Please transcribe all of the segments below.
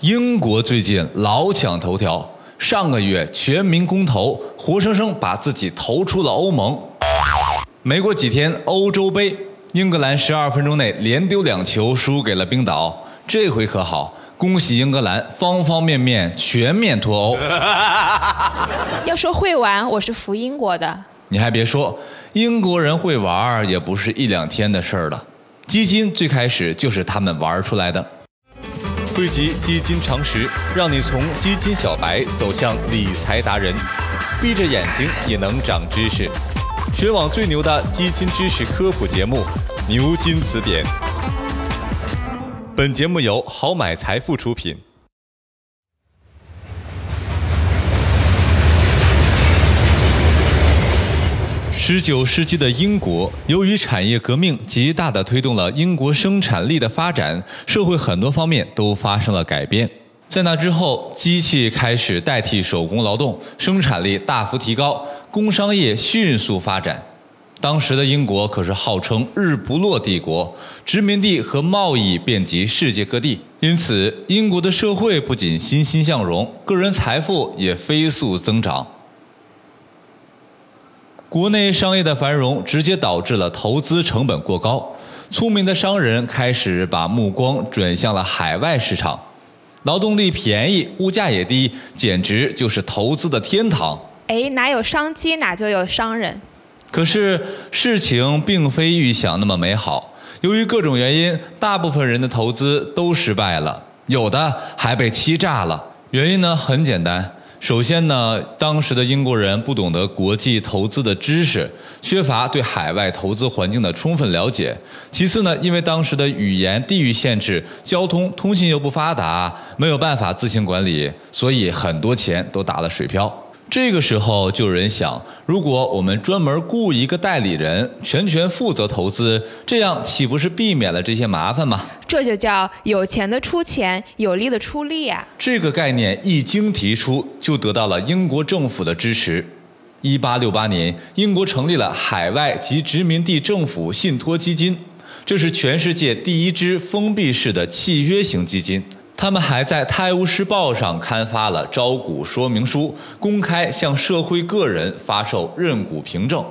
英国最近老抢头条，上个月全民公投，活生生把自己投出了欧盟。没过几天，欧洲杯，英格兰十二分钟内连丢两球，输给了冰岛。这回可好，恭喜英格兰，方方面面全面脱欧。要说会玩，我是服英国的。你还别说，英国人会玩也不是一两天的事儿了。基金最开始就是他们玩出来的。汇集基金常识，让你从基金小白走向理财达人，闭着眼睛也能长知识。全网最牛的基金知识科普节目《牛津词典》。本节目由好买财富出品。十九世纪的英国，由于产业革命极大地推动了英国生产力的发展，社会很多方面都发生了改变。在那之后，机器开始代替手工劳动，生产力大幅提高，工商业迅速发展。当时的英国可是号称“日不落帝国”，殖民地和贸易遍及世界各地，因此英国的社会不仅欣欣向荣，个人财富也飞速增长。国内商业的繁荣直接导致了投资成本过高，聪明的商人开始把目光转向了海外市场，劳动力便宜，物价也低，简直就是投资的天堂。哎，哪有商机哪就有商人。可是事情并非预想那么美好，由于各种原因，大部分人的投资都失败了，有的还被欺诈了。原因呢很简单。首先呢，当时的英国人不懂得国际投资的知识，缺乏对海外投资环境的充分了解。其次呢，因为当时的语言、地域限制，交通、通信又不发达，没有办法自行管理，所以很多钱都打了水漂。这个时候就有人想，如果我们专门雇一个代理人，全权负责投资，这样岂不是避免了这些麻烦吗？这就叫有钱的出钱，有力的出力呀。这个概念一经提出，就得到了英国政府的支持。一八六八年，英国成立了海外及殖民地政府信托基金，这是全世界第一支封闭式的契约型基金。他们还在《泰晤士报》上刊发了招股说明书，公开向社会个人发售认股凭证。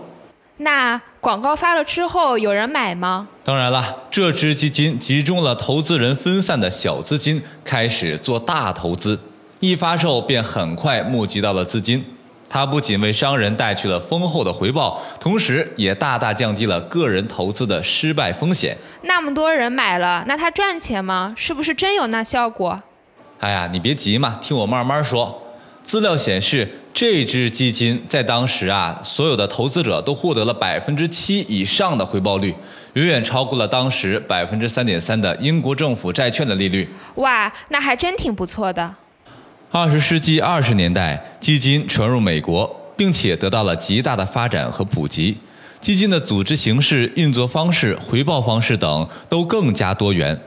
那广告发了之后，有人买吗？当然了，这支基金集中了投资人分散的小资金，开始做大投资。一发售便很快募集到了资金。它不仅为商人带去了丰厚的回报，同时也大大降低了个人投资的失败风险。那么多人买了，那它赚钱吗？是不是真有那效果？哎呀，你别急嘛，听我慢慢说。资料显示，这支基金在当时啊，所有的投资者都获得了百分之七以上的回报率，远远超过了当时百分之三点三的英国政府债券的利率。哇，那还真挺不错的。二十世纪二十年代，基金传入美国，并且得到了极大的发展和普及。基金的组织形式、运作方式、回报方式等都更加多元。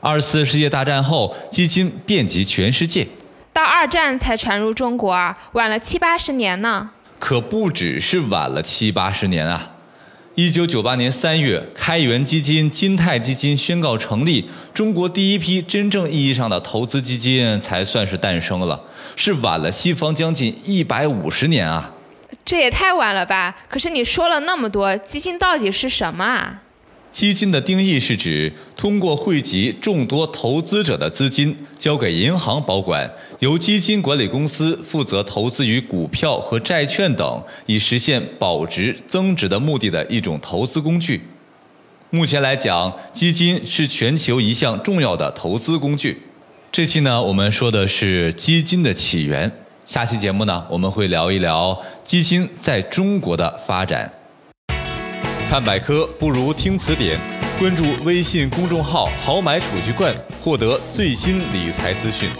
二次世界大战后，基金遍及全世界。到二战才传入中国啊，晚了七八十年呢。可不只是晚了七八十年啊。一九九八年三月，开源基金金泰基金宣告成立，中国第一批真正意义上的投资基金才算是诞生了，是晚了西方将近一百五十年啊！这也太晚了吧？可是你说了那么多，基金到底是什么啊？基金的定义是指通过汇集众多投资者的资金，交给银行保管，由基金管理公司负责投资于股票和债券等，以实现保值增值的目的的一种投资工具。目前来讲，基金是全球一项重要的投资工具。这期呢，我们说的是基金的起源。下期节目呢，我们会聊一聊基金在中国的发展。看百科不如听词典，关注微信公众号“好买储蓄罐”，获得最新理财资讯。